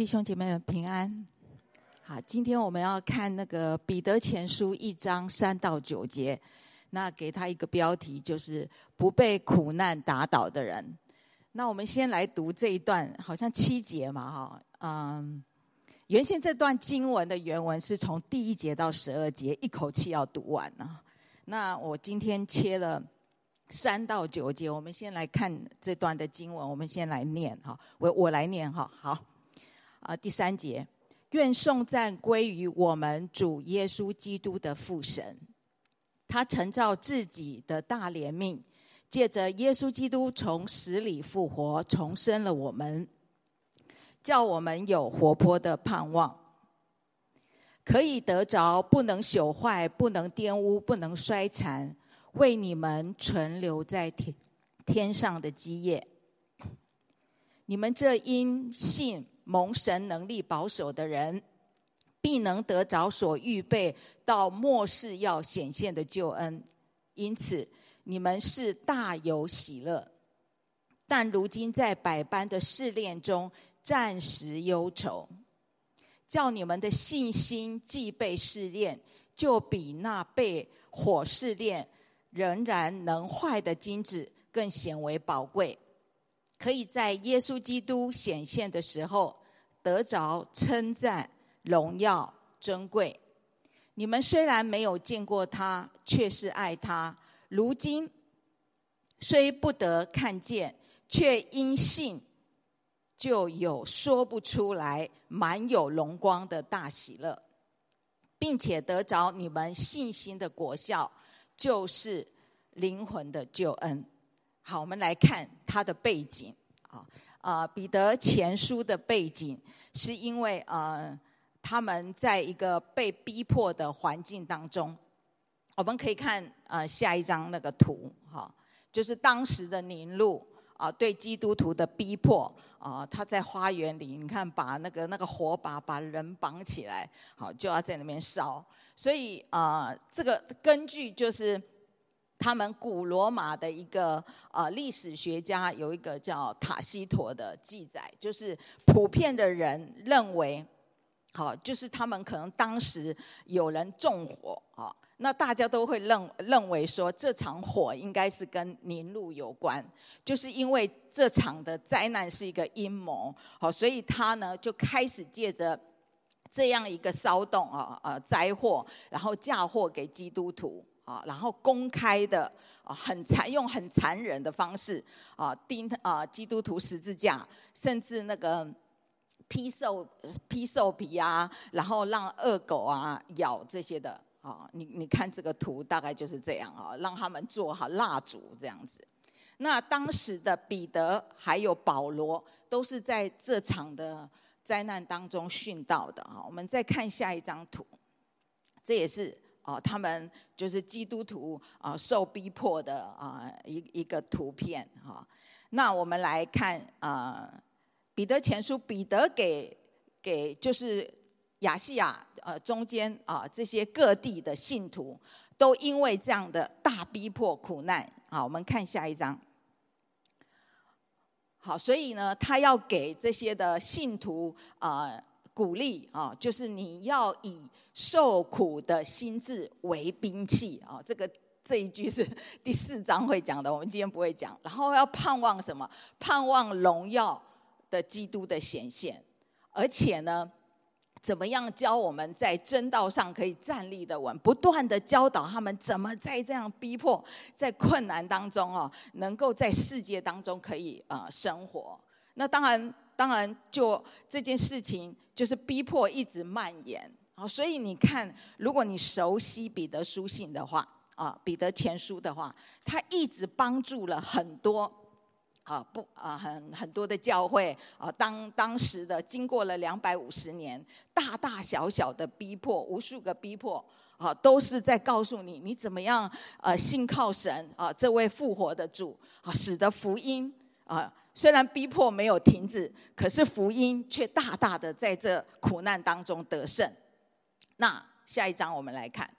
弟兄姐妹们平安。好，今天我们要看那个彼得前书一章三到九节，那给他一个标题，就是不被苦难打倒的人。那我们先来读这一段，好像七节嘛，哈，嗯，原先这段经文的原文是从第一节到十二节，一口气要读完呢。那我今天切了三到九节，我们先来看这段的经文，我们先来念哈，我我来念哈，好，啊，第三节。愿颂赞归于我们主耶稣基督的父神，他曾照自己的大怜悯，借着耶稣基督从死里复活，重生了我们，叫我们有活泼的盼望，可以得着不能朽坏、不能玷污、不能衰残，为你们存留在天天上的基业。你们这因信。蒙神能力保守的人，必能得着所预备到末世要显现的救恩。因此，你们是大有喜乐。但如今在百般的试炼中，暂时忧愁，叫你们的信心既被试炼，就比那被火试炼仍然能坏的金子更显为宝贵，可以在耶稣基督显现的时候。得着称赞、荣耀、尊贵。你们虽然没有见过他，却是爱他。如今虽不得看见，却因信，就有说不出来、满有荣光的大喜乐，并且得着你们信心的果效，就是灵魂的救恩。好，我们来看他的背景啊。啊，彼得前书的背景是因为呃，他们在一个被逼迫的环境当中，我们可以看呃下一张那个图哈，就是当时的尼禄啊对基督徒的逼迫啊，他在花园里，你看把那个那个火把把人绑起来，好就要在那边烧，所以啊这个根据就是。他们古罗马的一个呃历史学家有一个叫塔西佗的记载，就是普遍的人认为，好，就是他们可能当时有人纵火啊，那大家都会认认为说这场火应该是跟尼禄有关，就是因为这场的灾难是一个阴谋，好，所以他呢就开始借着这样一个骚动啊呃灾祸，然后嫁祸给基督徒。啊，然后公开的啊，很残用很残忍的方式啊，钉啊基督徒十字架，甚至那个披兽披兽皮啊，然后让恶狗啊咬这些的啊，你你看这个图大概就是这样啊，让他们做好蜡烛这样子。那当时的彼得还有保罗都是在这场的灾难当中殉道的啊。我们再看下一张图，这也是。哦，他们就是基督徒啊，受逼迫的啊一一个图片哈。那我们来看啊，彼得前书，彼得给给就是亚细亚呃中间啊这些各地的信徒，都因为这样的大逼迫苦难啊。我们看下一章。好，所以呢，他要给这些的信徒啊。鼓励啊，就是你要以受苦的心志为兵器啊。这个这一句是第四章会讲的，我们今天不会讲。然后要盼望什么？盼望荣耀的基督的显现，而且呢，怎么样教我们在真道上可以站立的稳？不断的教导他们怎么在这样逼迫、在困难当中啊，能够在世界当中可以呃生活。那当然。当然，就这件事情，就是逼迫一直蔓延啊。所以你看，如果你熟悉彼得书信的话啊，彼得前书的话，他一直帮助了很多啊不啊很很多的教会啊。当当时的经过了两百五十年，大大小小的逼迫，无数个逼迫啊，都是在告诉你，你怎么样呃信靠神啊，这位复活的主啊，使得福音啊。虽然逼迫没有停止，可是福音却大大的在这苦难当中得胜。那下一章我们来看，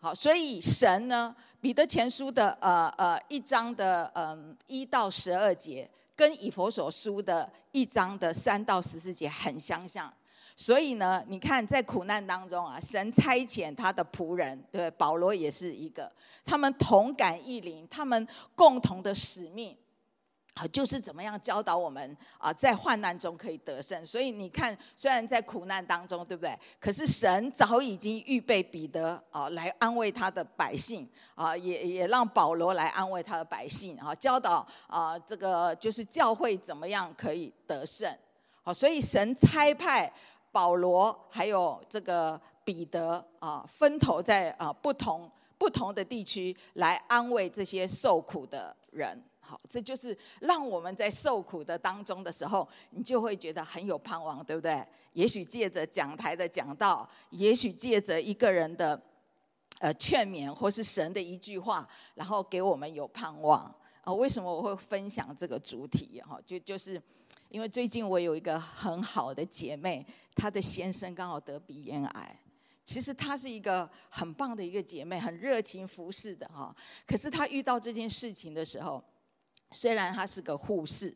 好，所以神呢，彼得前书的呃呃一章的嗯、一到十二节，跟以弗所书的一章的三到十四节很相像。所以呢，你看在苦难当中啊，神差遣他的仆人，对，保罗也是一个，他们同感异灵，他们共同的使命。啊，就是怎么样教导我们啊，在患难中可以得胜。所以你看，虽然在苦难当中，对不对？可是神早已经预备彼得啊，来安慰他的百姓啊，也也让保罗来安慰他的百姓啊，教导啊，这个就是教会怎么样可以得胜。好，所以神差派保罗还有这个彼得啊，分头在啊不同不同的地区来安慰这些受苦的人。好，这就是让我们在受苦的当中的时候，你就会觉得很有盼望，对不对？也许借着讲台的讲道，也许借着一个人的呃劝勉，或是神的一句话，然后给我们有盼望啊。为什么我会分享这个主题？哈，就就是因为最近我有一个很好的姐妹，她的先生刚好得鼻咽癌。其实她是一个很棒的一个姐妹，很热情服侍的哈。可是她遇到这件事情的时候，虽然他是个护士，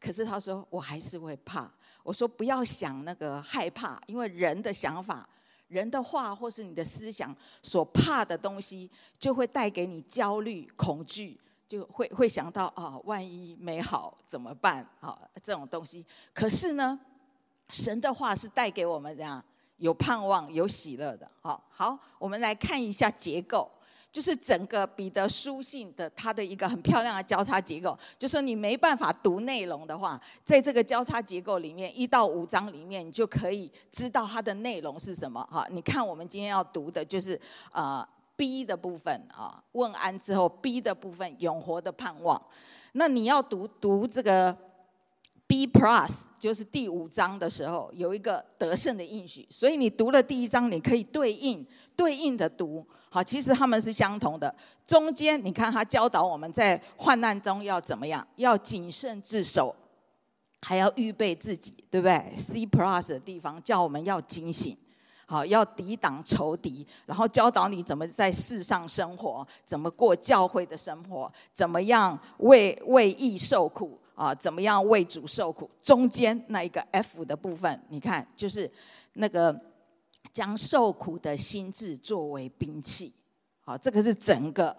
可是他说我还是会怕。我说不要想那个害怕，因为人的想法、人的话或是你的思想所怕的东西，就会带给你焦虑、恐惧，就会会想到啊，万一没好怎么办啊？这种东西。可是呢，神的话是带给我们这样有盼望、有喜乐的。好，好，我们来看一下结构。就是整个彼得书信的它的一个很漂亮的交叉结构，就说你没办法读内容的话，在这个交叉结构里面，一到五章里面，你就可以知道它的内容是什么。哈，你看我们今天要读的就是呃 B 的部分啊，问安之后 B 的部分永活的盼望。那你要读读这个 B plus，就是第五章的时候有一个得胜的应许，所以你读了第一章，你可以对应对应的读。好，其实他们是相同的。中间你看，他教导我们在患难中要怎么样，要谨慎自守，还要预备自己，对不对？C plus 的地方叫我们要警醒，好，要抵挡仇敌，然后教导你怎么在世上生活，怎么过教会的生活，怎么样为为义受苦啊，怎么样为主受苦。中间那一个 F 的部分，你看就是那个。将受苦的心志作为兵器，好，这个是整个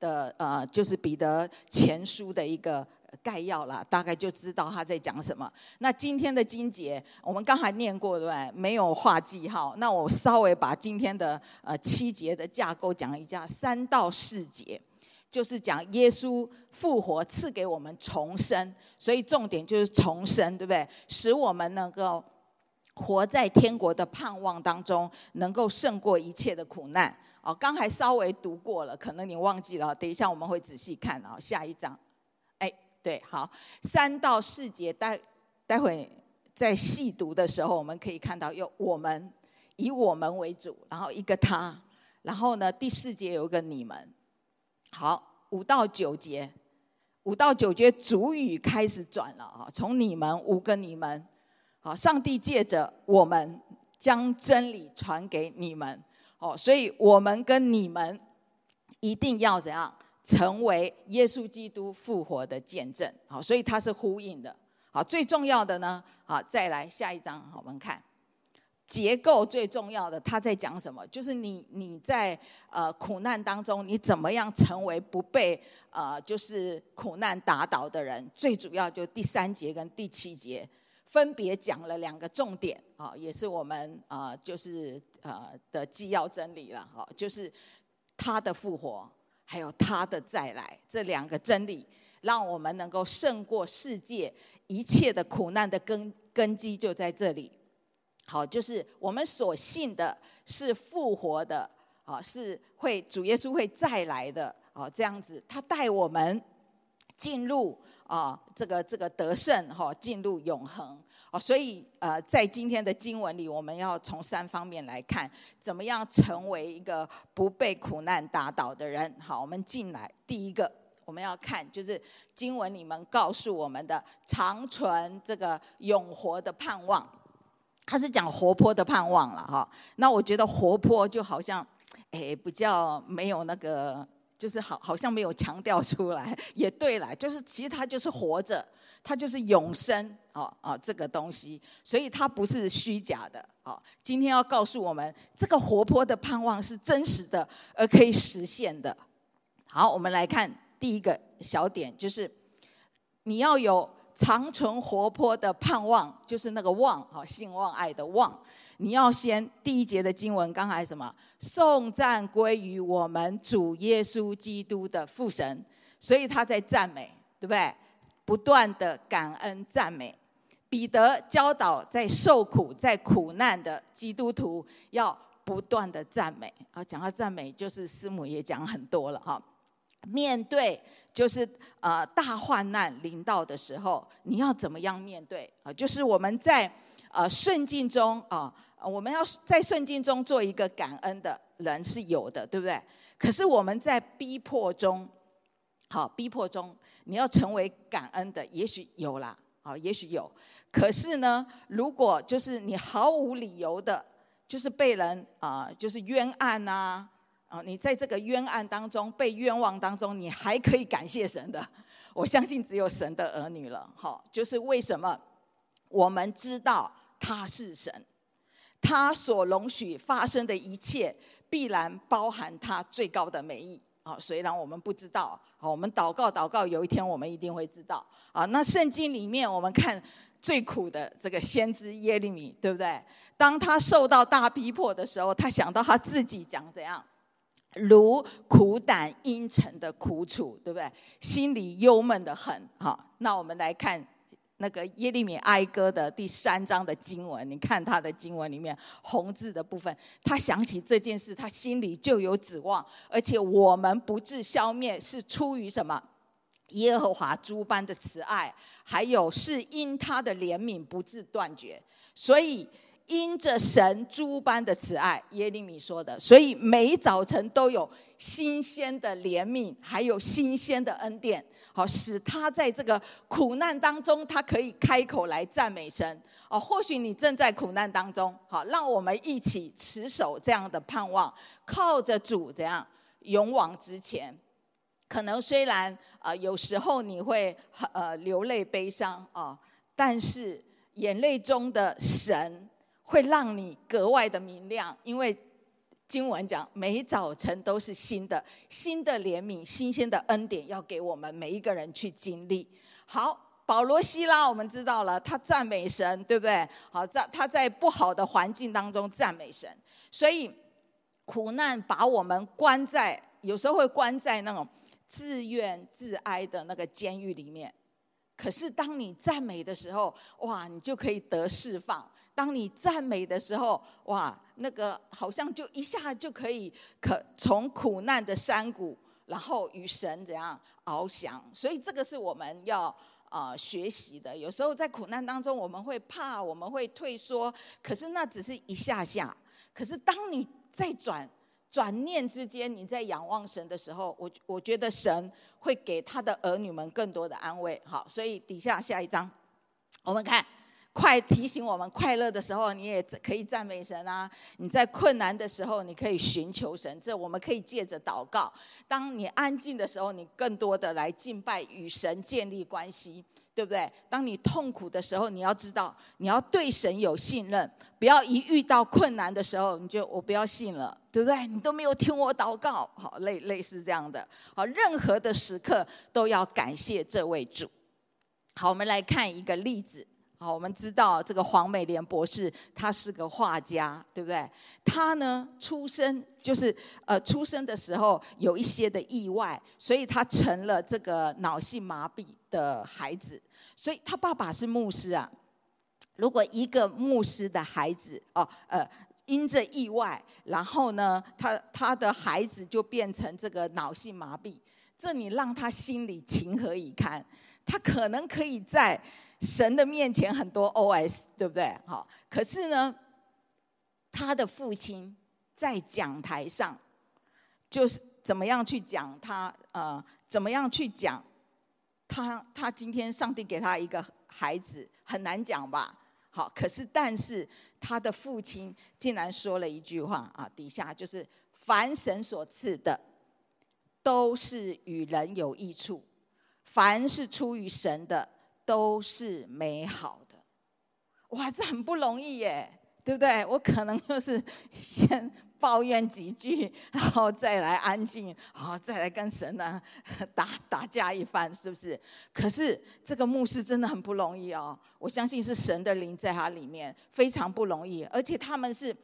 的呃，就是彼得前书的一个概要啦，大概就知道他在讲什么。那今天的经节，我们刚才念过对不对？没有画记号。那我稍微把今天的呃七节的架构讲一下，三到四节就是讲耶稣复活赐给我们重生，所以重点就是重生，对不对？使我们能够。活在天国的盼望当中，能够胜过一切的苦难。哦，刚才稍微读过了，可能你忘记了。等一下我们会仔细看啊，下一章。哎，对，好，三到四节待待会在细读的时候，我们可以看到有我们，以我们为主，然后一个他，然后呢第四节有一个你们。好，五到九节，五到九节主语开始转了啊，从你们五个你们。好，上帝借着我们将真理传给你们，哦，所以我们跟你们一定要怎样成为耶稣基督复活的见证？好，所以它是呼应的。好，最重要的呢，好，再来下一章，好，我们看结构最重要的，他在讲什么？就是你你在呃苦难当中，你怎么样成为不被呃就是苦难打倒的人？最主要就第三节跟第七节。分别讲了两个重点啊，也是我们啊，就是呃的纪要真理了哈，就是他的复活，还有他的再来这两个真理，让我们能够胜过世界一切的苦难的根根基就在这里。好，就是我们所信的是复活的啊，是会主耶稣会再来的啊，这样子他带我们进入。啊，这个这个得胜哈，进入永恒哦，所以呃，在今天的经文里，我们要从三方面来看，怎么样成为一个不被苦难打倒的人。好，我们进来，第一个我们要看就是经文里面告诉我们的长存这个永活的盼望，它是讲活泼的盼望了哈。那我觉得活泼就好像，哎，比较没有那个。就是好好像没有强调出来，也对了，就是其实它就是活着，它就是永生哦哦这个东西，所以它不是虚假的哦。今天要告诉我们，这个活泼的盼望是真实的，而可以实现的。好，我们来看第一个小点，就是你要有长存活泼的盼望，就是那个望，好，信望爱的望。你要先第一节的经文，刚才什么？颂赞归于我们主耶稣基督的父神，所以他在赞美，对不对？不断的感恩赞美。彼得教导在受苦、在苦难的基督徒要不断的赞美。啊，讲到赞美，就是师母也讲很多了哈。面对就是呃大患难临到的时候，你要怎么样面对啊？就是我们在。呃，顺境中啊，我们要在顺境中做一个感恩的人是有的，对不对？可是我们在逼迫中，好，逼迫中你要成为感恩的，也许有啦，啊，也许有。可是呢，如果就是你毫无理由的，就是被人啊，就是冤案呐，啊，你在这个冤案当中被冤枉当中，你还可以感谢神的，我相信只有神的儿女了。好，就是为什么我们知道。他是神，他所容许发生的一切，必然包含他最高的美意啊！虽然我们不知道，好，我们祷告祷告，有一天我们一定会知道啊！那圣经里面，我们看最苦的这个先知耶利米，对不对？当他受到大逼迫的时候，他想到他自己讲怎样，如苦胆阴沉的苦楚，对不对？心里忧闷得很。好，那我们来看。那个耶利米哀歌的第三章的经文，你看他的经文里面红字的部分，他想起这件事，他心里就有指望，而且我们不致消灭，是出于什么？耶和华诸般的慈爱，还有是因他的怜悯不致断绝，所以。因着神诸般的慈爱，耶利米说的，所以每早晨都有新鲜的怜悯，还有新鲜的恩典，好使他在这个苦难当中，他可以开口来赞美神。哦，或许你正在苦难当中，好，让我们一起持守这样的盼望，靠着主这样勇往直前。可能虽然啊、呃，有时候你会呃流泪悲伤啊、但是眼泪中的神。会让你格外的明亮，因为经文讲每早晨都是新的，新的怜悯、新鲜的恩典要给我们每一个人去经历。好，保罗希拉我们知道了，他赞美神，对不对？好，在他在不好的环境当中赞美神，所以苦难把我们关在，有时候会关在那种自怨自哀的那个监狱里面。可是当你赞美的时候，哇，你就可以得释放。当你赞美的时候，哇，那个好像就一下就可以可从苦难的山谷，然后与神怎样翱翔。所以这个是我们要啊、学习的。有时候在苦难当中，我们会怕，我们会退缩，可是那只是一下下。可是当你在转转念之间，你在仰望神的时候，我我觉得神会给他的儿女们更多的安慰。好，所以底下下一章，我们看。快提醒我们，快乐的时候你也可以赞美神啊！你在困难的时候，你可以寻求神。这我们可以借着祷告。当你安静的时候，你更多的来敬拜，与神建立关系，对不对？当你痛苦的时候，你要知道，你要对神有信任，不要一遇到困难的时候，你就我不要信了，对不对？你都没有听我祷告，好，类类似这样的。好，任何的时刻都要感谢这位主。好，我们来看一个例子。好，我们知道这个黄美莲博士，他是个画家，对不对？他呢，出生就是呃，出生的时候有一些的意外，所以他成了这个脑性麻痹的孩子。所以他爸爸是牧师啊。如果一个牧师的孩子哦，呃，因着意外，然后呢，他他的孩子就变成这个脑性麻痹，这你让他心里情何以堪？他可能可以在。神的面前很多 OS，对不对？好，可是呢，他的父亲在讲台上，就是怎么样去讲他呃，怎么样去讲他他今天上帝给他一个孩子很难讲吧？好，可是但是他的父亲竟然说了一句话啊，底下就是凡神所赐的，都是与人有益处，凡是出于神的，都是美好的。哇，这很不容易耶，对不对？我可能就是先抱怨几句，然后再来安静，好，再来跟神呢 打打架一番，是不是？可是这个牧师真的很不容易哦，我相信是神的灵在他里面，非常不容易，而且他们是。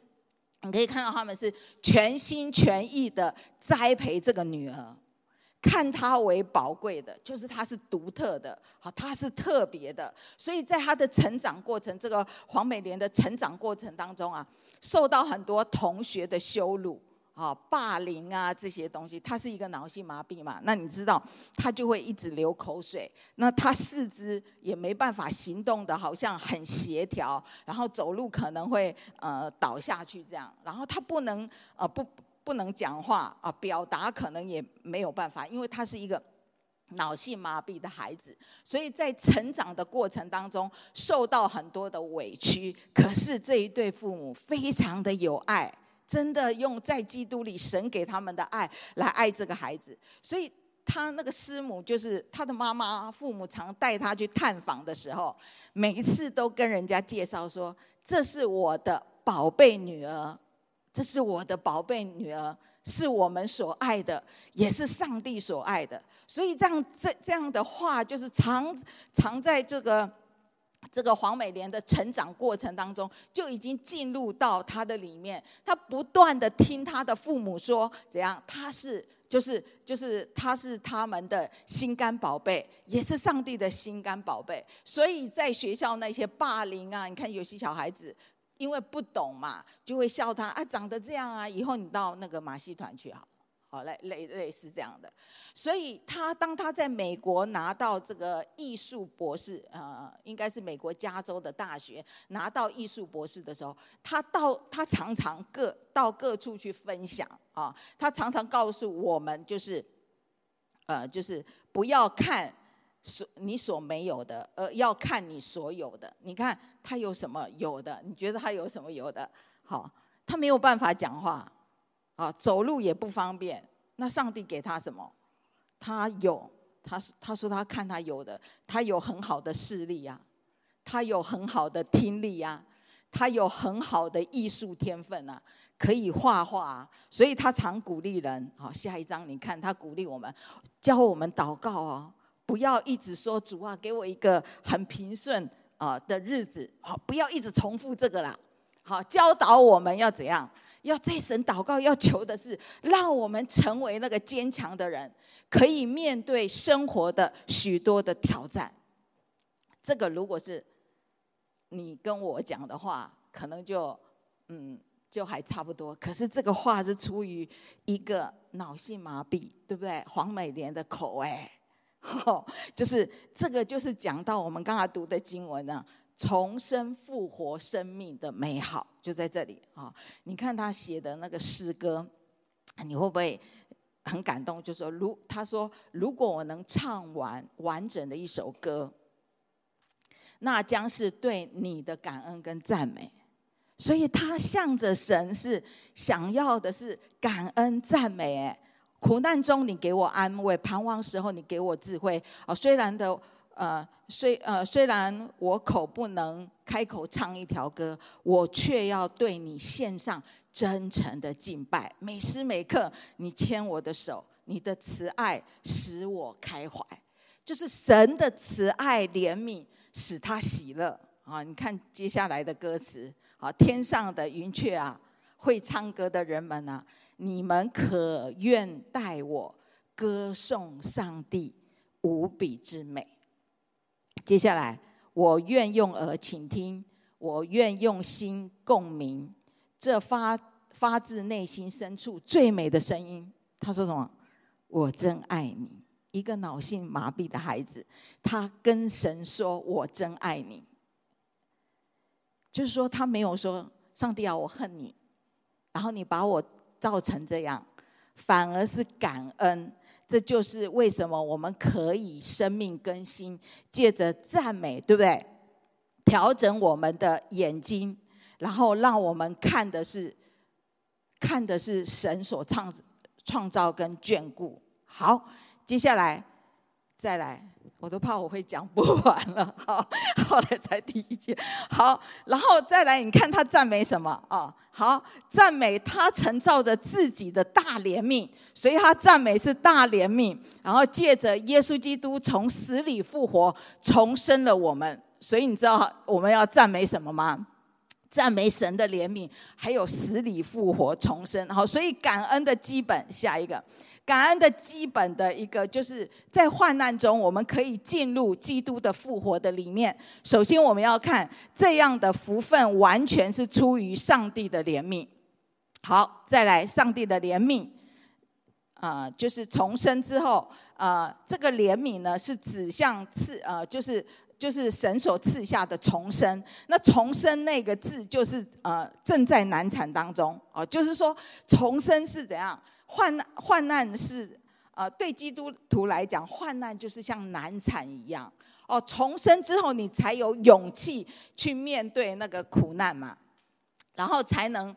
你可以看到他们是全心全意的栽培这个女儿，看他为宝贵的，就是他是独特的，好，他是特别的，所以在他的成长过程，这个黄美莲的成长过程当中啊，受到很多同学的羞辱。啊，霸凌啊，这些东西，他是一个脑性麻痹嘛？那你知道，他就会一直流口水。那他四肢也没办法行动的，好像很协调，然后走路可能会呃倒下去这样。然后他不能呃不不能讲话啊，表达可能也没有办法，因为他是一个脑性麻痹的孩子，所以在成长的过程当中受到很多的委屈。可是这一对父母非常的有爱。真的用在基督里神给他们的爱来爱这个孩子，所以他那个师母就是他的妈妈，父母常带他去探访的时候，每一次都跟人家介绍说：“这是我的宝贝女儿，这是我的宝贝女儿，是我们所爱的，也是上帝所爱的。”所以这样这这样的话，就是常常在这个。这个黄美莲的成长过程当中，就已经进入到她的里面。她不断的听她的父母说怎样，她是就是就是她是他们的心肝宝贝，也是上帝的心肝宝贝。所以在学校那些霸凌啊，你看有些小孩子因为不懂嘛，就会笑他啊，长得这样啊，以后你到那个马戏团去好。好，类类类似这样的，所以他当他在美国拿到这个艺术博士，呃，应该是美国加州的大学拿到艺术博士的时候，他到他常常各到各处去分享啊，他常常告诉我们，就是，呃，就是不要看所你所没有的，而要看你所有的。你看他有什么有的？你觉得他有什么有的？好，他没有办法讲话。啊，走路也不方便。那上帝给他什么？他有，他他说他看他有的，他有很好的视力呀，他有很好的听力呀，他有很好的艺术天分啊，可以画画。所以他常鼓励人。好，下一章你看他鼓励我们，教我们祷告哦，不要一直说主啊，给我一个很平顺啊的日子。好，不要一直重复这个啦。好，教导我们要怎样？要在神祷告，要求的是让我们成为那个坚强的人，可以面对生活的许多的挑战。这个如果是你跟我讲的话，可能就嗯就还差不多。可是这个话是出于一个脑性麻痹，对不对？黄美莲的口哎，就是这个就是讲到我们刚才读的经文呢。重生复活生命的美好就在这里啊！你看他写的那个诗歌，你会不会很感动？就说如他说，如果我能唱完完整的一首歌，那将是对你的感恩跟赞美。所以他向着神是想要的是感恩赞美。哎，苦难中你给我安慰，彷徨时候你给我智慧。啊，虽然的。呃，虽呃虽然我口不能开口唱一条歌，我却要对你献上真诚的敬拜。每时每刻，你牵我的手，你的慈爱使我开怀。就是神的慈爱怜悯使他喜乐啊！你看接下来的歌词啊，天上的云雀啊，会唱歌的人们啊，你们可愿代我歌颂上帝无比之美。接下来，我愿用耳倾听，我愿用心共鸣，这发发自内心深处最美的声音。他说什么？我真爱你。一个脑性麻痹的孩子，他跟神说：“我真爱你。”就是说，他没有说上帝啊，我恨你，然后你把我造成这样，反而是感恩。这就是为什么我们可以生命更新，借着赞美，对不对？调整我们的眼睛，然后让我们看的是，看的是神所创创造跟眷顾。好，接下来再来。我都怕我会讲不完了，好，后来才第一节，好，然后再来，你看他赞美什么啊？好，赞美他承造着自己的大怜悯，所以他赞美是大怜悯，然后借着耶稣基督从死里复活，重生了我们，所以你知道我们要赞美什么吗？赞美神的怜悯，还有死里复活重生，好，所以感恩的基本，下一个。感恩的基本的一个，就是在患难中，我们可以进入基督的复活的里面。首先，我们要看这样的福分，完全是出于上帝的怜悯。好，再来，上帝的怜悯，啊、呃，就是重生之后，啊、呃，这个怜悯呢，是指向赐，呃，就是就是神所赐下的重生。那重生那个字，就是呃，正在难产当中，哦、就是说重生是怎样？患，患难是，呃，对基督徒来讲，患难就是像难产一样哦。重生之后，你才有勇气去面对那个苦难嘛，然后才能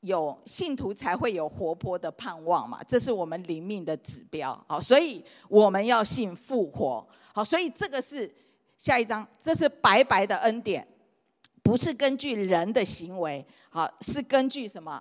有信徒才会有活泼的盼望嘛。这是我们灵命的指标。好，所以我们要信复活。好，所以这个是下一章，这是白白的恩典，不是根据人的行为，好，是根据什么？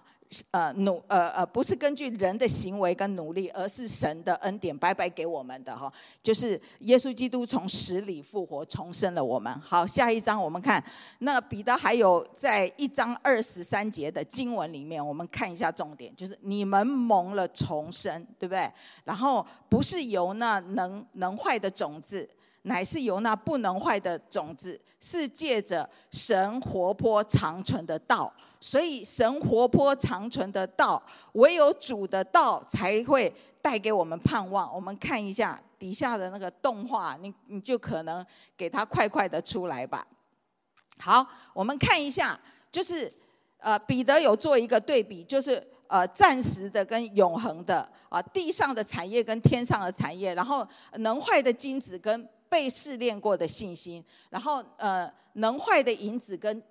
呃，努呃呃，不是根据人的行为跟努力，而是神的恩典白白给我们的哈，就是耶稣基督从死里复活，重生了我们。好，下一章我们看，那彼得还有在一章二十三节的经文里面，我们看一下重点，就是你们蒙了重生，对不对？然后不是由那能能坏的种子，乃是由那不能坏的种子，是借着神活泼长存的道。所以神活泼长存的道，唯有主的道才会带给我们盼望。我们看一下底下的那个动画，你你就可能给他快快的出来吧。好，我们看一下，就是呃彼得有做一个对比，就是呃暂时的跟永恒的啊，地上的产业跟天上的产业，然后能坏的金子跟被试炼过的信心，然后呃能坏的银子跟。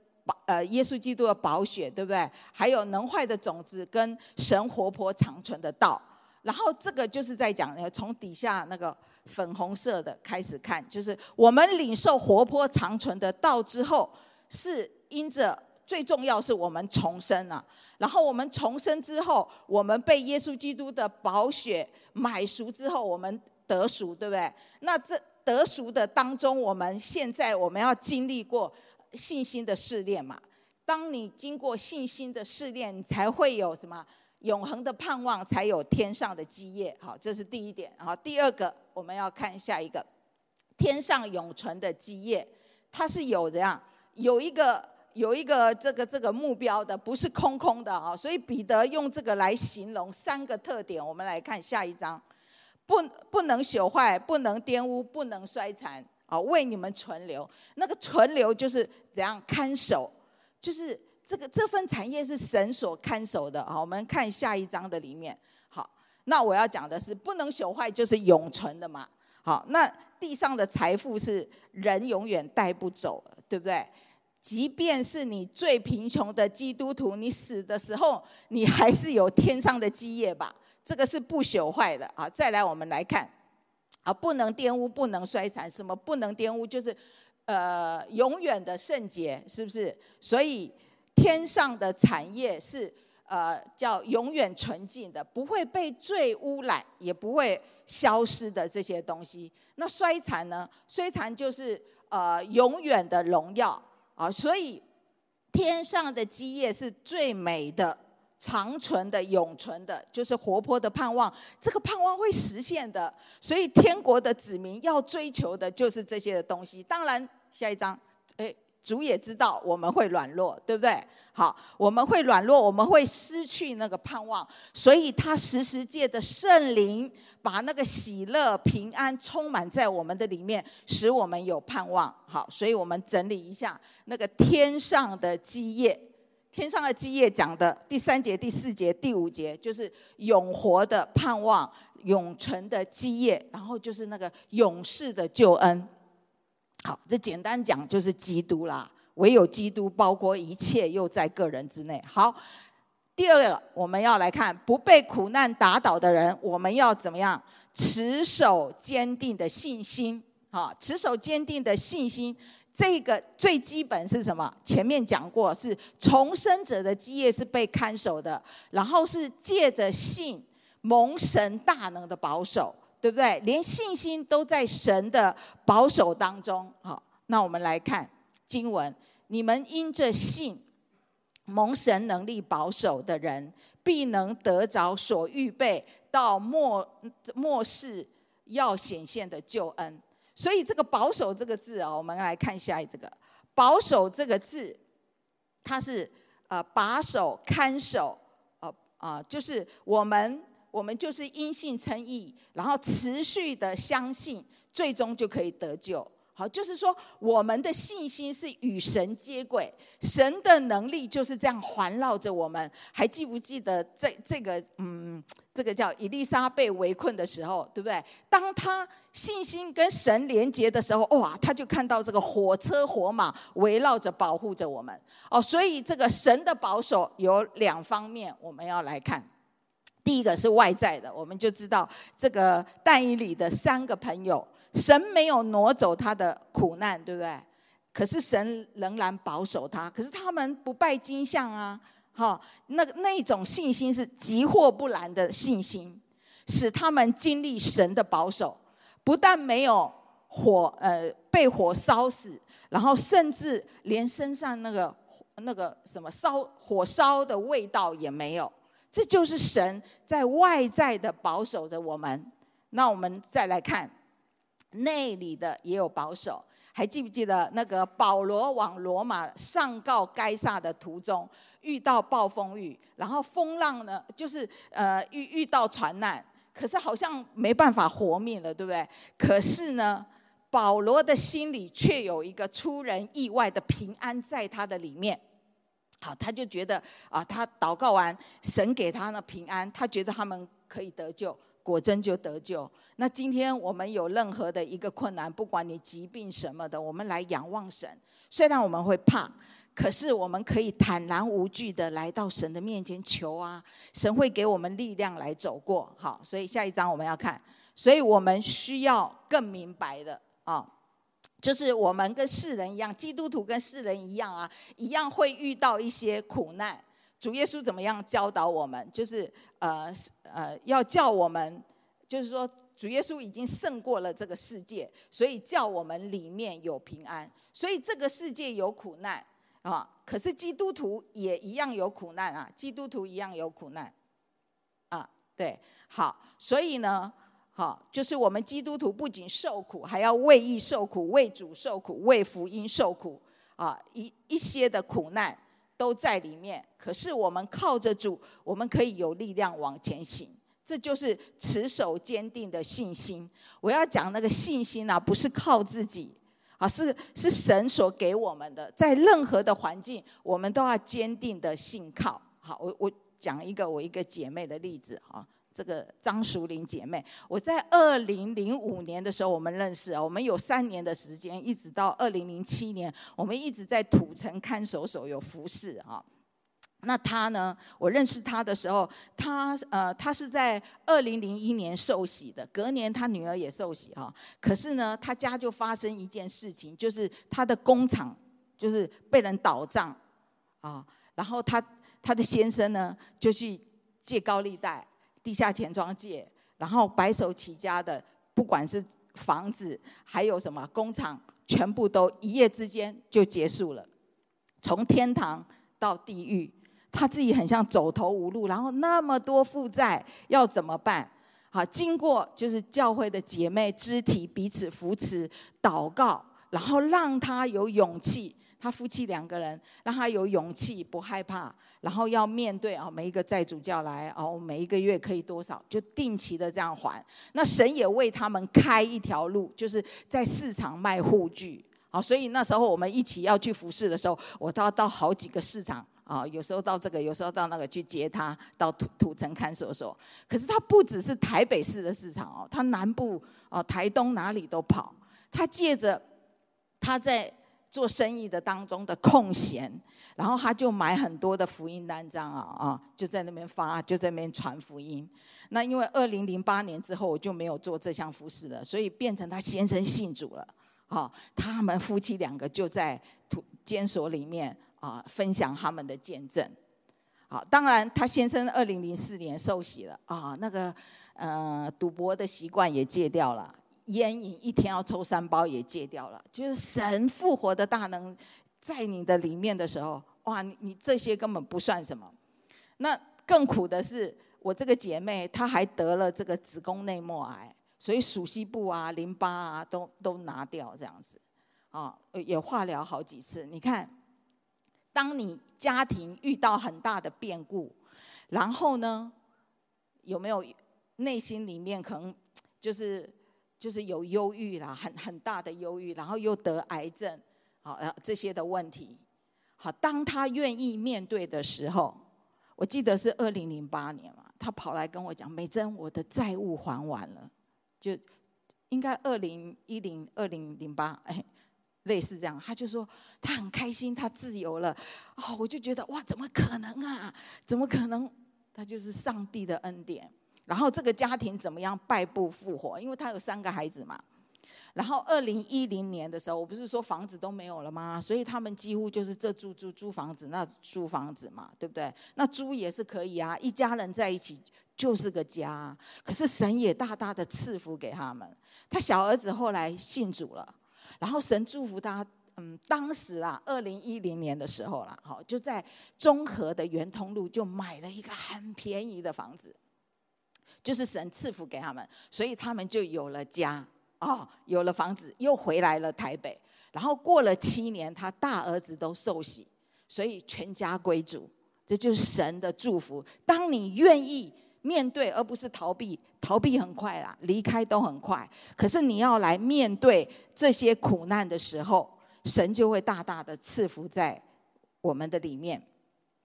呃，耶稣基督的宝血，对不对？还有能坏的种子跟神活泼长存的道。然后这个就是在讲，从底下那个粉红色的开始看，就是我们领受活泼长存的道之后，是因着最重要是我们重生了。然后我们重生之后，我们被耶稣基督的宝血买赎之后，我们得赎，对不对？那这得赎的当中，我们现在我们要经历过。信心的试炼嘛，当你经过信心的试炼，你才会有什么永恒的盼望，才有天上的基业。好，这是第一点。好，第二个我们要看下一个，天上永存的基业，它是有这样有一个有一个这个这个目标的，不是空空的啊。所以彼得用这个来形容三个特点。我们来看下一章，不不能朽坏，不能玷污，不能衰残。啊，为你们存留，那个存留就是怎样看守，就是这个这份产业是神所看守的。好，我们看下一章的里面。好，那我要讲的是不能朽坏，就是永存的嘛。好，那地上的财富是人永远带不走，对不对？即便是你最贫穷的基督徒，你死的时候，你还是有天上的基业吧？这个是不朽坏的。啊，再来我们来看。啊，不能玷污，不能衰残。什么不能玷污？就是，呃，永远的圣洁，是不是？所以天上的产业是呃叫永远纯净的，不会被罪污染，也不会消失的这些东西。那衰残呢？衰残就是呃永远的荣耀啊。所以天上的基业是最美的。长存的、永存的，就是活泼的盼望。这个盼望会实现的，所以天国的子民要追求的就是这些的东西。当然，下一章，诶，主也知道我们会软弱，对不对？好，我们会软弱，我们会失去那个盼望，所以他时时借着圣灵，把那个喜乐、平安充满在我们的里面，使我们有盼望。好，所以我们整理一下那个天上的基业。天上的基业讲的第三节、第四节、第五节，就是永活的盼望、永存的基业，然后就是那个永世的救恩。好，这简单讲就是基督啦。唯有基督包括一切，又在个人之内。好，第二个我们要来看不被苦难打倒的人，我们要怎么样？持守坚定的信心。好，持守坚定的信心，这个最基本是什么？前面讲过，是重生者的基业是被看守的，然后是借着信蒙神大能的保守，对不对？连信心都在神的保守当中。好，那我们来看经文：你们因着信。蒙神能力保守的人，必能得着所预备到末末世要显现的救恩。所以这个“保守”这个字啊，我们来看下一这个“保守”这个字，它是呃把守、看守，呃啊，就是我们我们就是因信称义，然后持续的相信，最终就可以得救。就是说，我们的信心是与神接轨，神的能力就是这样环绕着我们。还记不记得这这个嗯，这个叫以丽莎被围困的时候，对不对？当他信心跟神连接的时候，哇，他就看到这个火车火马围绕着保护着我们。哦，所以这个神的保守有两方面，我们要来看。第一个是外在的，我们就知道这个但以理的三个朋友。神没有挪走他的苦难，对不对？可是神仍然保守他。可是他们不拜金像啊，哈，那那种信心是急祸不拦的信心，使他们经历神的保守，不但没有火，呃，被火烧死，然后甚至连身上那个那个什么烧火烧的味道也没有。这就是神在外在的保守着我们。那我们再来看。内里的也有保守，还记不记得那个保罗往罗马上告该撒的途中，遇到暴风雨，然后风浪呢，就是呃遇遇到船难，可是好像没办法活命了，对不对？可是呢，保罗的心里却有一个出人意外的平安在他的里面。好，他就觉得啊，他祷告完，神给他的平安，他觉得他们可以得救。果真就得救。那今天我们有任何的一个困难，不管你疾病什么的，我们来仰望神。虽然我们会怕，可是我们可以坦然无惧的来到神的面前求啊，神会给我们力量来走过。好，所以下一章我们要看，所以我们需要更明白的啊，就是我们跟世人一样，基督徒跟世人一样啊，一样会遇到一些苦难。主耶稣怎么样教导我们？就是呃呃，要叫我们，就是说，主耶稣已经胜过了这个世界，所以叫我们里面有平安。所以这个世界有苦难啊，可是基督徒也一样有苦难啊，基督徒一样有苦难啊。对，好，所以呢，好，就是我们基督徒不仅受苦，还要为义受苦，为主受苦，为福音受苦啊，一一些的苦难。都在里面，可是我们靠着主，我们可以有力量往前行。这就是持守坚定的信心。我要讲那个信心啊，不是靠自己啊，是是神所给我们的。在任何的环境，我们都要坚定的信靠。好，我我讲一个我一个姐妹的例子啊。这个张淑玲姐妹，我在二零零五年的时候我们认识啊，我们有三年的时间，一直到二零零七年，我们一直在土城看守所有服侍啊。那她呢，我认识她的时候，她呃，她是在二零零一年受洗的，隔年她女儿也受洗哈。可是呢，她家就发生一件事情，就是她的工厂就是被人倒账啊，然后她她的先生呢就去借高利贷。地下钱庄借，然后白手起家的，不管是房子还有什么工厂，全部都一夜之间就结束了，从天堂到地狱，他自己很像走投无路，然后那么多负债要怎么办？好，经过就是教会的姐妹肢体彼此扶持祷告，然后让他有勇气。他夫妻两个人，让他有勇气，不害怕，然后要面对啊，每一个债主叫来哦，每一个月可以多少，就定期的这样还。那神也为他们开一条路，就是在市场卖护具啊。所以那时候我们一起要去服侍的时候，我都要到好几个市场啊，有时候到这个，有时候到那个去接他到土土城看守所。可是他不只是台北市的市场哦，他南部哦，台东哪里都跑。他借着他在。做生意的当中的空闲，然后他就买很多的福音单张啊啊，就在那边发，就在那边传福音。那因为二零零八年之后我就没有做这项服事了，所以变成他先生信主了。好，他们夫妻两个就在土监所里面啊分享他们的见证。好，当然他先生二零零四年受洗了啊，那个呃赌博的习惯也戒掉了。烟瘾一天要抽三包也戒掉了，就是神复活的大能在你的里面的时候，哇，你你这些根本不算什么。那更苦的是，我这个姐妹她还得了这个子宫内膜癌，所以鼠蹊部啊、淋巴啊都都拿掉这样子，啊，也化疗好几次。你看，当你家庭遇到很大的变故，然后呢，有没有内心里面可能就是？就是有忧郁啦，很很大的忧郁，然后又得癌症，好，这些的问题，好，当他愿意面对的时候，我记得是二零零八年嘛，他跑来跟我讲，美珍，我的债务还完了，就应该二零一零二零零八，哎，类似这样，他就说他很开心，他自由了，哦，我就觉得哇，怎么可能啊？怎么可能？他就是上帝的恩典。然后这个家庭怎么样败不复活？因为他有三个孩子嘛。然后二零一零年的时候，我不是说房子都没有了吗？所以他们几乎就是这租租租房子，那租房子嘛，对不对？那租也是可以啊，一家人在一起就是个家。可是神也大大的赐福给他们。他小儿子后来信主了，然后神祝福他。嗯，当时啊，二零一零年的时候啦，好，就在中和的圆通路就买了一个很便宜的房子。就是神赐福给他们，所以他们就有了家哦，有了房子，又回来了台北。然后过了七年，他大儿子都受洗，所以全家归主。这就是神的祝福。当你愿意面对，而不是逃避，逃避很快啦，离开都很快。可是你要来面对这些苦难的时候，神就会大大的赐福在我们的里面。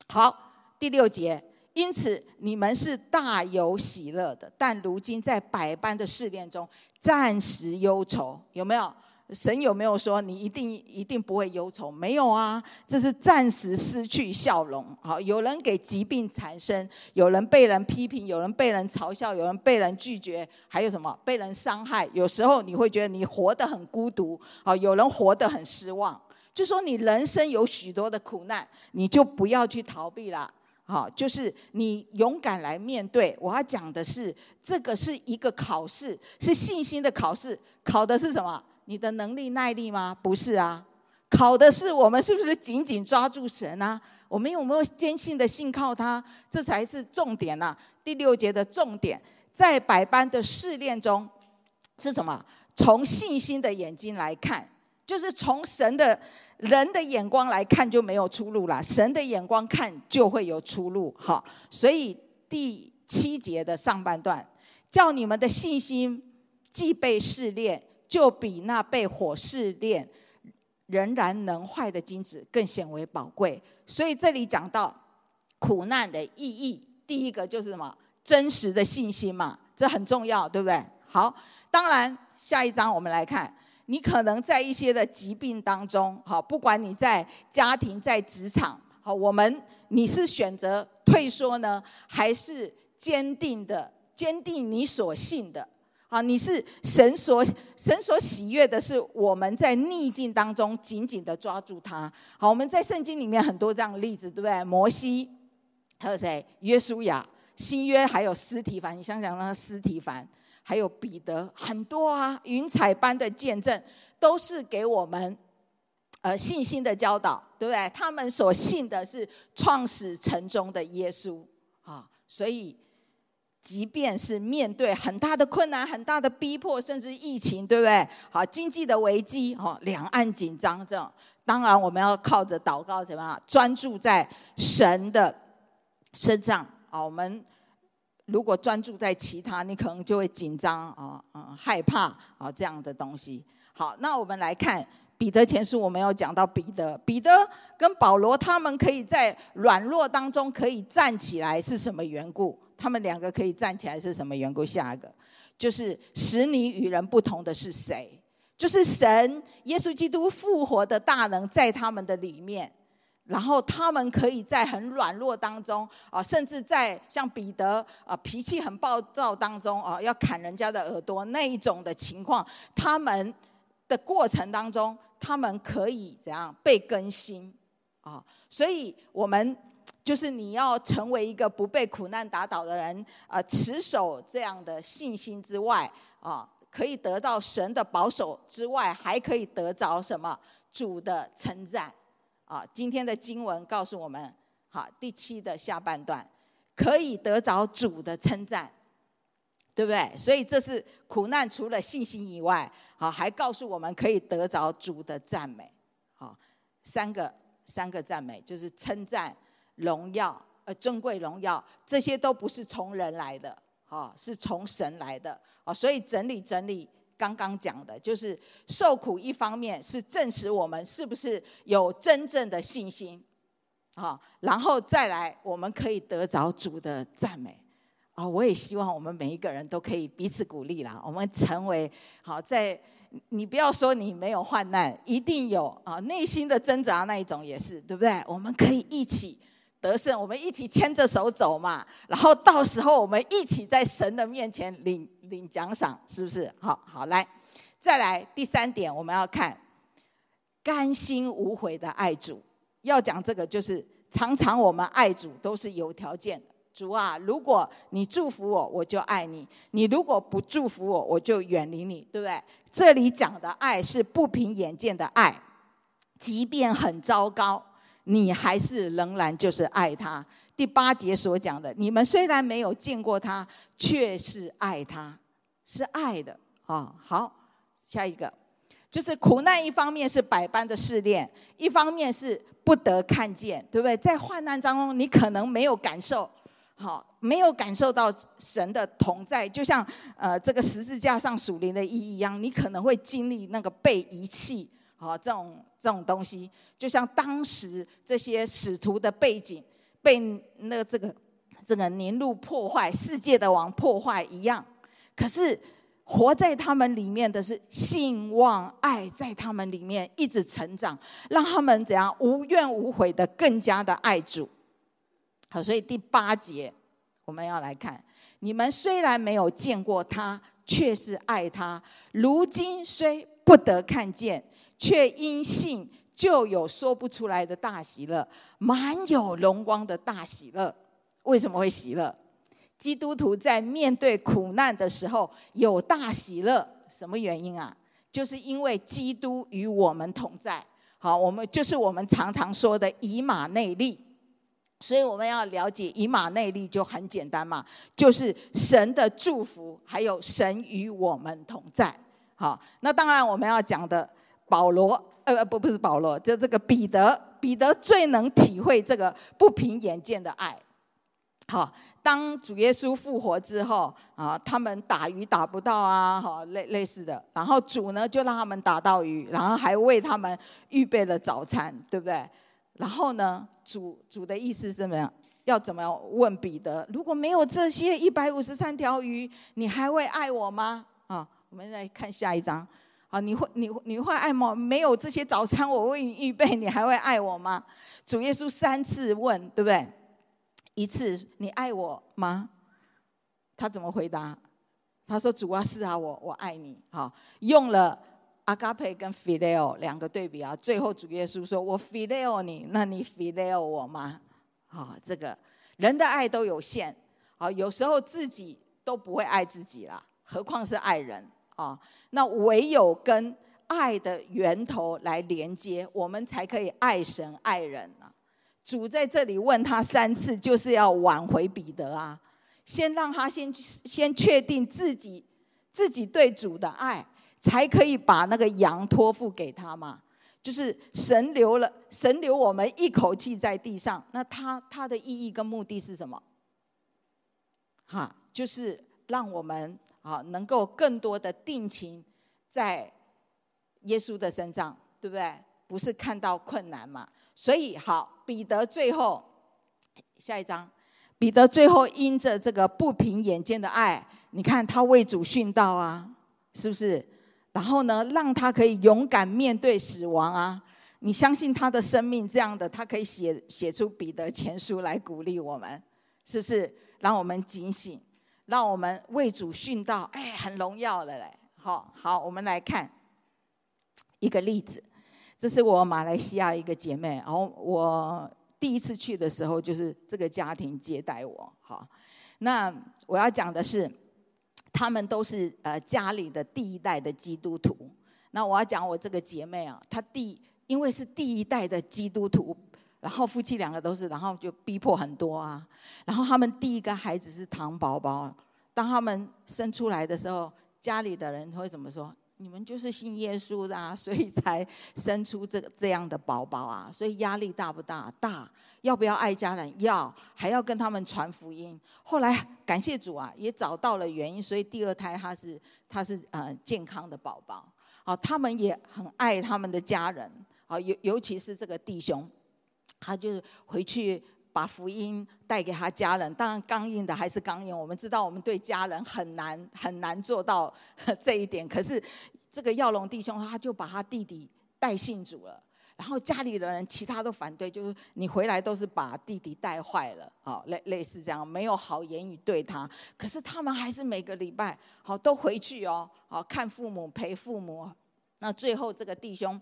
好，第六节。因此，你们是大有喜乐的，但如今在百般的试炼中，暂时忧愁，有没有？神有没有说你一定一定不会忧愁？没有啊，这是暂时失去笑容。好，有人给疾病缠身，有人被人批评，有人被人嘲笑，有人被人拒绝，还有什么？被人伤害。有时候你会觉得你活得很孤独。好，有人活得很失望。就说你人生有许多的苦难，你就不要去逃避了。好，就是你勇敢来面对。我要讲的是，这个是一个考试，是信心的考试。考的是什么？你的能力、耐力吗？不是啊，考的是我们是不是紧紧抓住神啊？我们有没有坚信的信靠他？这才是重点呐。第六节的重点，在百般的试炼中，是什么？从信心的眼睛来看，就是从神的。人的眼光来看就没有出路了，神的眼光看就会有出路。好，所以第七节的上半段，叫你们的信心既被试炼，就比那被火试炼仍然能坏的金子更显为宝贵。所以这里讲到苦难的意义，第一个就是什么？真实的信心嘛，这很重要，对不对？好，当然下一章我们来看。你可能在一些的疾病当中，好，不管你在家庭、在职场，好，我们你是选择退缩呢，还是坚定的坚定你所信的？好，你是神所神所喜悦的，是我们在逆境当中紧紧的抓住他。好，我们在圣经里面很多这样的例子，对不对？摩西，还有谁？约书亚，新约还有斯提凡，你想想那个司提凡。还有彼得，很多啊，云彩般的见证，都是给我们呃信心的教导，对不对？他们所信的是创始成终的耶稣啊，所以即便是面对很大的困难、很大的逼迫，甚至疫情，对不对？好，经济的危机，哈，两岸紧张这种，当然我们要靠着祷告，怎么样？专注在神的身上啊，我们。如果专注在其他，你可能就会紧张啊啊害怕啊这样的东西。好，那我们来看彼得前书，我们有讲到彼得，彼得跟保罗他们可以在软弱当中可以站起来，是什么缘故？他们两个可以站起来是什么缘故？下一个就是使你与人不同的是谁？就是神耶稣基督复活的大能在他们的里面，然后他们可以在很软弱当中啊，甚至在像彼得啊脾气很暴躁当中啊，要砍人家的耳朵那一种的情况，他们的过程当中，他们可以怎样被更新啊？所以我们就是你要成为一个不被苦难打倒的人啊，持守这样的信心之外啊。可以得到神的保守之外，还可以得着什么？主的称赞啊！今天的经文告诉我们，好，第七的下半段，可以得着主的称赞，对不对？所以这是苦难除了信心以外，好，还告诉我们可以得着主的赞美。好，三个三个赞美就是称赞、荣耀、呃尊贵荣耀，这些都不是从人来的。好，是从神来的啊，所以整理整理刚刚讲的，就是受苦一方面是证实我们是不是有真正的信心，好，然后再来我们可以得着主的赞美啊。我也希望我们每一个人都可以彼此鼓励啦，我们成为好，在你不要说你没有患难，一定有啊，内心的挣扎那一种也是，对不对？我们可以一起。得胜，我们一起牵着手走嘛，然后到时候我们一起在神的面前领领奖赏，是不是？好好来，再来第三点，我们要看甘心无悔的爱主。要讲这个，就是常常我们爱主都是有条件的。主啊，如果你祝福我，我就爱你；你如果不祝福我，我就远离你，对不对？这里讲的爱是不凭眼见的爱，即便很糟糕。你还是仍然就是爱他。第八节所讲的，你们虽然没有见过他，却是爱他，是爱的啊。好，下一个就是苦难，一方面是百般的试炼，一方面是不得看见，对不对？在患难当中，你可能没有感受，好，没有感受到神的同在，就像呃这个十字架上属灵的意义一样，你可能会经历那个被遗弃。好，这种这种东西，就像当时这些使徒的背景，被那这个这个尼禄破坏，世界的王破坏一样。可是活在他们里面的是信望爱，在他们里面一直成长，让他们怎样无怨无悔的更加的爱主。好，所以第八节我们要来看：你们虽然没有见过他，却是爱他；如今虽不得看见。却因信，就有说不出来的大喜乐，满有荣光的大喜乐。为什么会喜乐？基督徒在面对苦难的时候有大喜乐，什么原因啊？就是因为基督与我们同在。好，我们就是我们常常说的以马内利。所以我们要了解以马内利就很简单嘛，就是神的祝福，还有神与我们同在。好，那当然我们要讲的。保罗，呃，不，不是保罗，就这个彼得，彼得最能体会这个不凭眼见的爱。好，当主耶稣复活之后，啊，他们打鱼打不到啊，好，类类似的，然后主呢就让他们打到鱼，然后还为他们预备了早餐，对不对？然后呢，主主的意思是怎么样？要怎么样问彼得？如果没有这些一百五十三条鱼，你还会爱我吗？啊，我们来看下一章。好，你会你你会爱吗？没有这些早餐我为你预备，你还会爱我吗？主耶稣三次问，对不对？一次你爱我吗？他怎么回答？他说主啊，是啊，我我爱你。好，用了阿嘎佩跟 phileo 两个对比啊。最后主耶稣说我 phileo 你，那你 phileo 我吗？好，这个人的爱都有限。好，有时候自己都不会爱自己了，何况是爱人。啊，那唯有跟爱的源头来连接，我们才可以爱神爱人啊。主在这里问他三次，就是要挽回彼得啊，先让他先先确定自己自己对主的爱，才可以把那个羊托付给他嘛。就是神留了神留我们一口气在地上，那他他的意义跟目的是什么？哈，就是让我们。好，能够更多的定情在耶稣的身上，对不对？不是看到困难嘛？所以好，彼得最后下一章，彼得最后因着这个不凭眼见的爱，你看他为主殉道啊，是不是？然后呢，让他可以勇敢面对死亡啊！你相信他的生命这样的，他可以写写出彼得前书来鼓励我们，是不是？让我们警醒，让我们为主殉道，哎，很荣耀的嘞！好，好，我们来看一个例子，这是我马来西亚一个姐妹，然后我第一次去的时候，就是这个家庭接待我。好，那我要讲的是，他们都是呃家里的第一代的基督徒。那我要讲我这个姐妹啊，她第因为是第一代的基督徒，然后夫妻两个都是，然后就逼迫很多啊。然后他们第一个孩子是糖宝宝，当他们生出来的时候，家里的人会怎么说？你们就是信耶稣的啊，所以才生出这个这样的宝宝啊。所以压力大不大？大。要不要爱家人？要，还要跟他们传福音。后来感谢主啊，也找到了原因，所以第二胎他是他是呃健康的宝宝。好，他们也很爱他们的家人。好，尤尤其是这个弟兄，他就回去把福音带给他家人。当然刚硬的还是刚硬，我们知道我们对家人很难很难做到这一点。可是这个耀龙弟兄，他就把他弟弟带信主了。然后家里的人其他都反对，就是你回来都是把弟弟带坏了，好类类似这样，没有好言语对他。可是他们还是每个礼拜好都回去哦，好看父母陪父母。那最后这个弟兄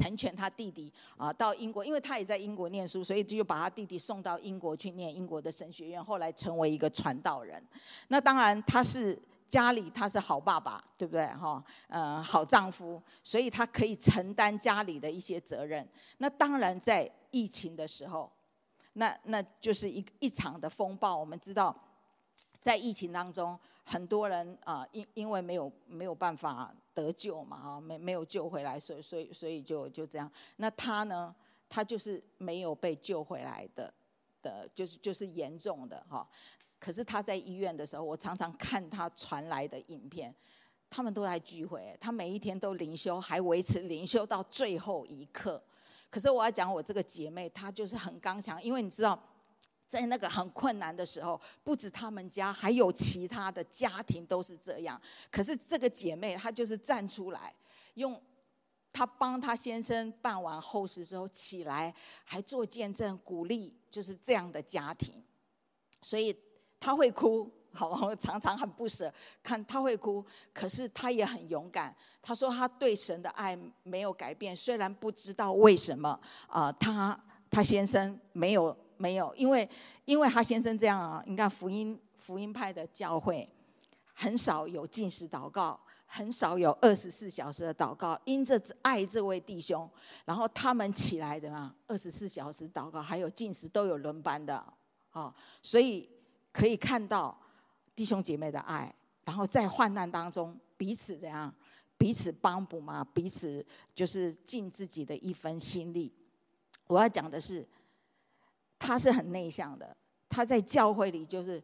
成全他弟弟啊，到英国，因为他也在英国念书，所以就把他弟弟送到英国去念英国的神学院，后来成为一个传道人。那当然他是。家里他是好爸爸，对不对？哈，呃，好丈夫，所以他可以承担家里的一些责任。那当然，在疫情的时候，那那就是一一场的风暴。我们知道，在疫情当中，很多人啊，因因为没有没有办法得救嘛，啊，没没有救回来，所以所以所以就就这样。那他呢，他就是没有被救回来的的，就是就是严重的哈。可是他在医院的时候，我常常看他传来的影片，他们都在聚会，他每一天都灵修，还维持灵修到最后一刻。可是我要讲我这个姐妹，她就是很刚强，因为你知道，在那个很困难的时候，不止他们家，还有其他的家庭都是这样。可是这个姐妹她就是站出来，用她帮她先生办完后事之后起来，还做见证鼓励，就是这样的家庭，所以。她会哭，好，常常很不舍。看她会哭，可是她也很勇敢。她说她对神的爱没有改变，虽然不知道为什么啊、呃，他他先生没有没有，因为因为他先生这样啊，你看福音福音派的教会很少有进食祷告，很少有二十四小时的祷告，因着爱这位弟兄，然后他们起来的嘛，二十四小时祷告，还有进食都有轮班的，啊，所以。可以看到弟兄姐妹的爱，然后在患难当中彼此怎样，彼此帮补嘛，彼此就是尽自己的一分心力。我要讲的是，他是很内向的，他在教会里就是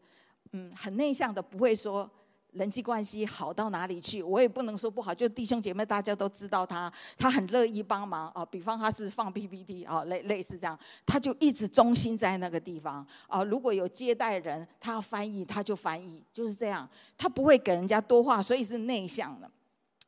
嗯很内向的，不会说。人际关系好到哪里去？我也不能说不好，就弟兄姐妹大家都知道他，他很乐意帮忙啊。比方他是放 PPT 啊，类类似这样，他就一直忠心在那个地方啊。如果有接待人，他要翻译，他就翻译，就是这样。他不会给人家多话，所以是内向的。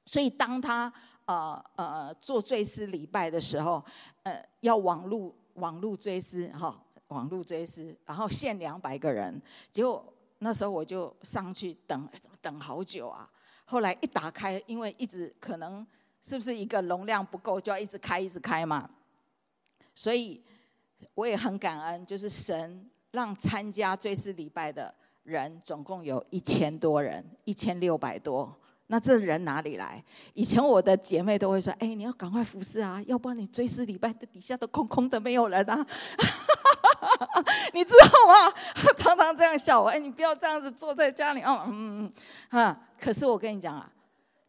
所以当他呃呃做追思礼拜的时候，呃要网路网路追思哈，网路追思，然后限两百个人，结果。那时候我就上去等，怎么等好久啊？后来一打开，因为一直可能是不是一个容量不够，就要一直开一直开嘛。所以我也很感恩，就是神让参加追思礼拜的人总共有一千多人，一千六百多。那这人哪里来？以前我的姐妹都会说：“哎，你要赶快服侍啊，要不然你追思礼拜的底下都空空的，没有人啊。” 你知道吗？常常这样笑我。哎，你不要这样子坐在家里哦，嗯嗯哈。可是我跟你讲啊，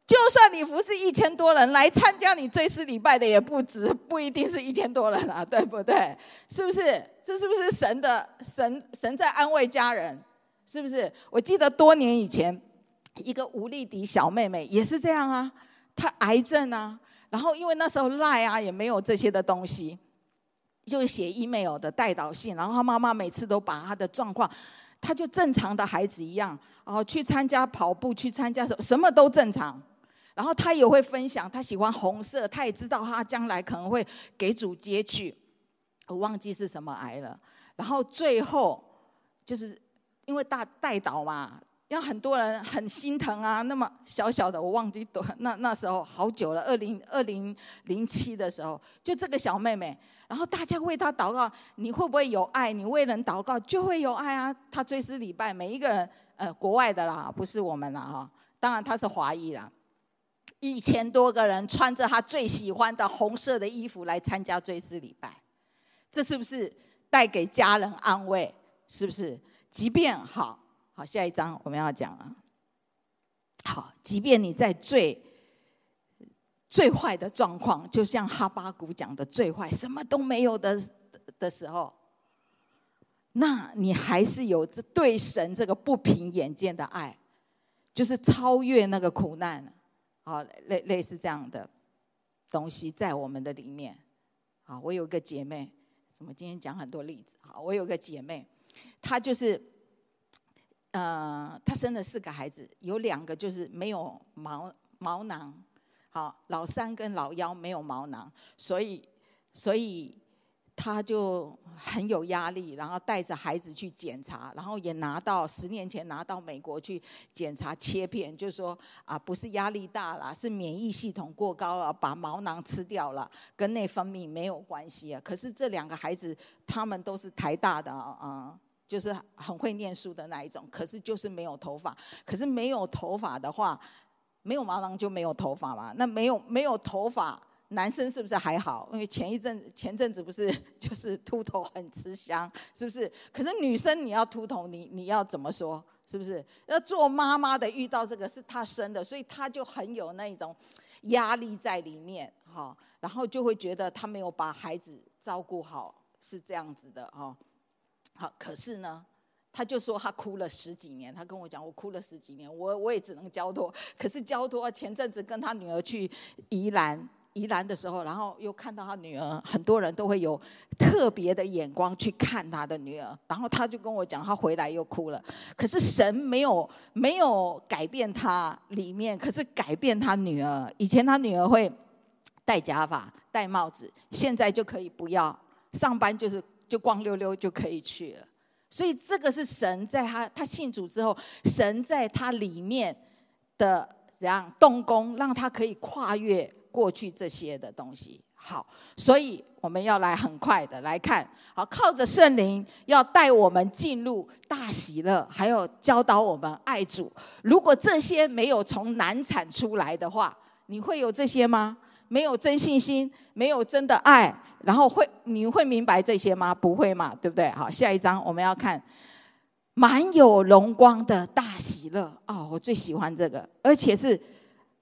就算你服侍一千多人来参加你追思礼拜的，也不止，不一定是一千多人啊，对不对？是不是？这是不是神的神神在安慰家人？是不是？我记得多年以前。一个吴丽迪小妹妹也是这样啊，她癌症啊，然后因为那时候赖啊也没有这些的东西，就写 email 的代祷信，然后他妈妈每次都把他的状况，他就正常的孩子一样，然后去参加跑步，去参加什什么都正常，然后他也会分享，他喜欢红色，他也知道他将来可能会给主接去，我忘记是什么癌了。然后最后就是因为大代祷嘛，让很多人很心疼啊。那么小小的，我忘记多那那时候好久了，二零二零零七的时候，就这个小妹妹，然后大家为她祷告，你会不会有爱？你为人祷告就会有爱啊。她追思礼拜，每一个人，呃，国外的啦，不是我们啦哈。当然她是华裔啦。一千多个人穿着他最喜欢的红色的衣服来参加追思礼拜，这是不是带给家人安慰？是不是？即便好好，下一章我们要讲了。好，即便你在最最坏的状况，就像哈巴谷讲的最坏，什么都没有的的时候，那你还是有这对神这个不平眼见的爱，就是超越那个苦难。好，类类似这样的东西在我们的里面。好，我有一个姐妹，怎么今天讲很多例子？好，我有个姐妹，她就是，呃，她生了四个孩子，有两个就是没有毛毛囊，好，老三跟老幺没有毛囊，所以，所以。他就很有压力，然后带着孩子去检查，然后也拿到十年前拿到美国去检查切片，就说啊，不是压力大了，是免疫系统过高了，把毛囊吃掉了，跟内分泌没有关系啊。可是这两个孩子他们都是台大的啊，就是很会念书的那一种，可是就是没有头发。可是没有头发的话，没有毛囊就没有头发嘛。那没有没有头发。男生是不是还好？因为前一阵前阵子不是 就是秃头很吃香，是不是？可是女生你要秃头，你你要怎么说？是不是？要做妈妈的遇到这个是她生的，所以她就很有那一种压力在里面，哈。然后就会觉得她没有把孩子照顾好，是这样子的，哈。好，可是呢，他就说他哭了十几年。他跟我讲，我哭了十几年，我我也只能交托。可是交托前阵子跟他女儿去宜兰。宜兰的时候，然后又看到他女儿，很多人都会有特别的眼光去看他的女儿。然后他就跟我讲，他回来又哭了。可是神没有没有改变他里面，可是改变他女儿。以前他女儿会戴假发、戴帽子，现在就可以不要上班，就是就光溜溜就可以去了。所以这个是神在他他信主之后，神在他里面的怎样动工，让他可以跨越。过去这些的东西，好，所以我们要来很快的来看，好，靠着圣灵要带我们进入大喜乐，还有教导我们爱主。如果这些没有从难产出来的话，你会有这些吗？没有真信心，没有真的爱，然后会你会明白这些吗？不会嘛，对不对？好，下一章我们要看满有荣光的大喜乐。哦，我最喜欢这个，而且是。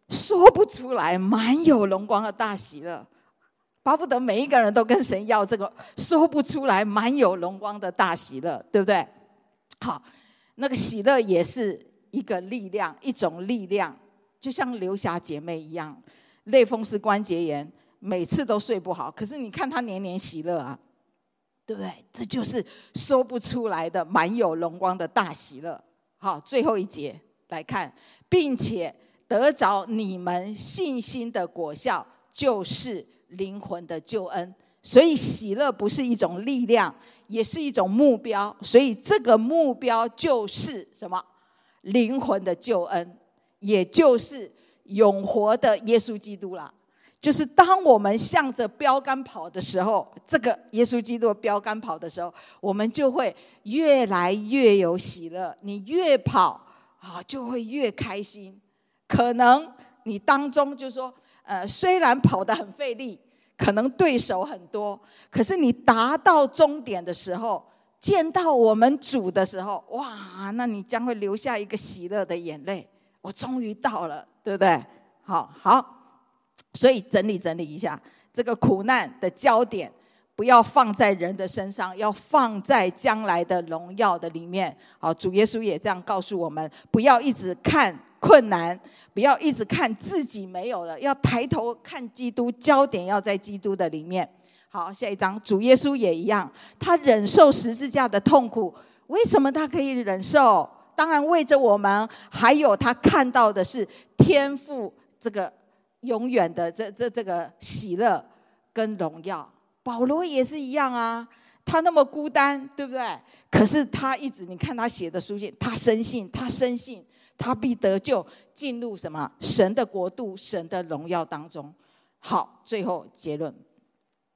说不出来，满有荣光的大喜乐，巴不得每一个人都跟神要这个说不出来满有荣光的大喜乐，对不对？好，那个喜乐也是一个力量，一种力量，就像刘霞姐妹一样，类风湿关节炎，每次都睡不好，可是你看他年年喜乐啊，对不对？这就是说不出来的满有荣光的大喜乐。好，最后一节来看，并且。得着你们信心的果效，就是灵魂的救恩。所以喜乐不是一种力量，也是一种目标。所以这个目标就是什么？灵魂的救恩，也就是永活的耶稣基督啦。就是当我们向着标杆跑的时候，这个耶稣基督标杆跑的时候，我们就会越来越有喜乐。你越跑啊，就会越开心。可能你当中就说，呃，虽然跑得很费力，可能对手很多，可是你达到终点的时候，见到我们主的时候，哇，那你将会留下一个喜乐的眼泪。我终于到了，对不对？好好，所以整理整理一下，这个苦难的焦点不要放在人的身上，要放在将来的荣耀的里面。好，主耶稣也这样告诉我们，不要一直看。困难，不要一直看自己没有了，要抬头看基督，焦点要在基督的里面。好，下一章，主耶稣也一样，他忍受十字架的痛苦，为什么他可以忍受？当然为着我们，还有他看到的是天赋这个永远的这这这个喜乐跟荣耀。保罗也是一样啊，他那么孤单，对不对？可是他一直，你看他写的书信，他深信，他深信，他必得救，进入什么神的国度、神的荣耀当中。好，最后结论，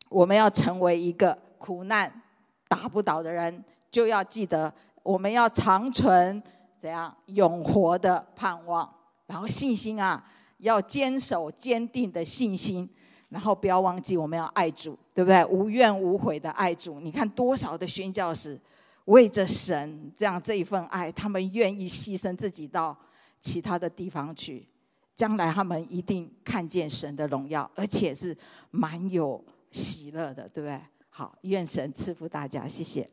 我们要成为一个苦难打不倒的人，就要记得，我们要长存怎样永活的盼望，然后信心啊，要坚守坚定的信心，然后不要忘记我们要爱主，对不对？无怨无悔的爱主。你看多少的宣教士为着神这样这一份爱，他们愿意牺牲自己到其他的地方去。将来他们一定看见神的荣耀，而且是蛮有喜乐的，对不对？好，愿神赐福大家，谢谢。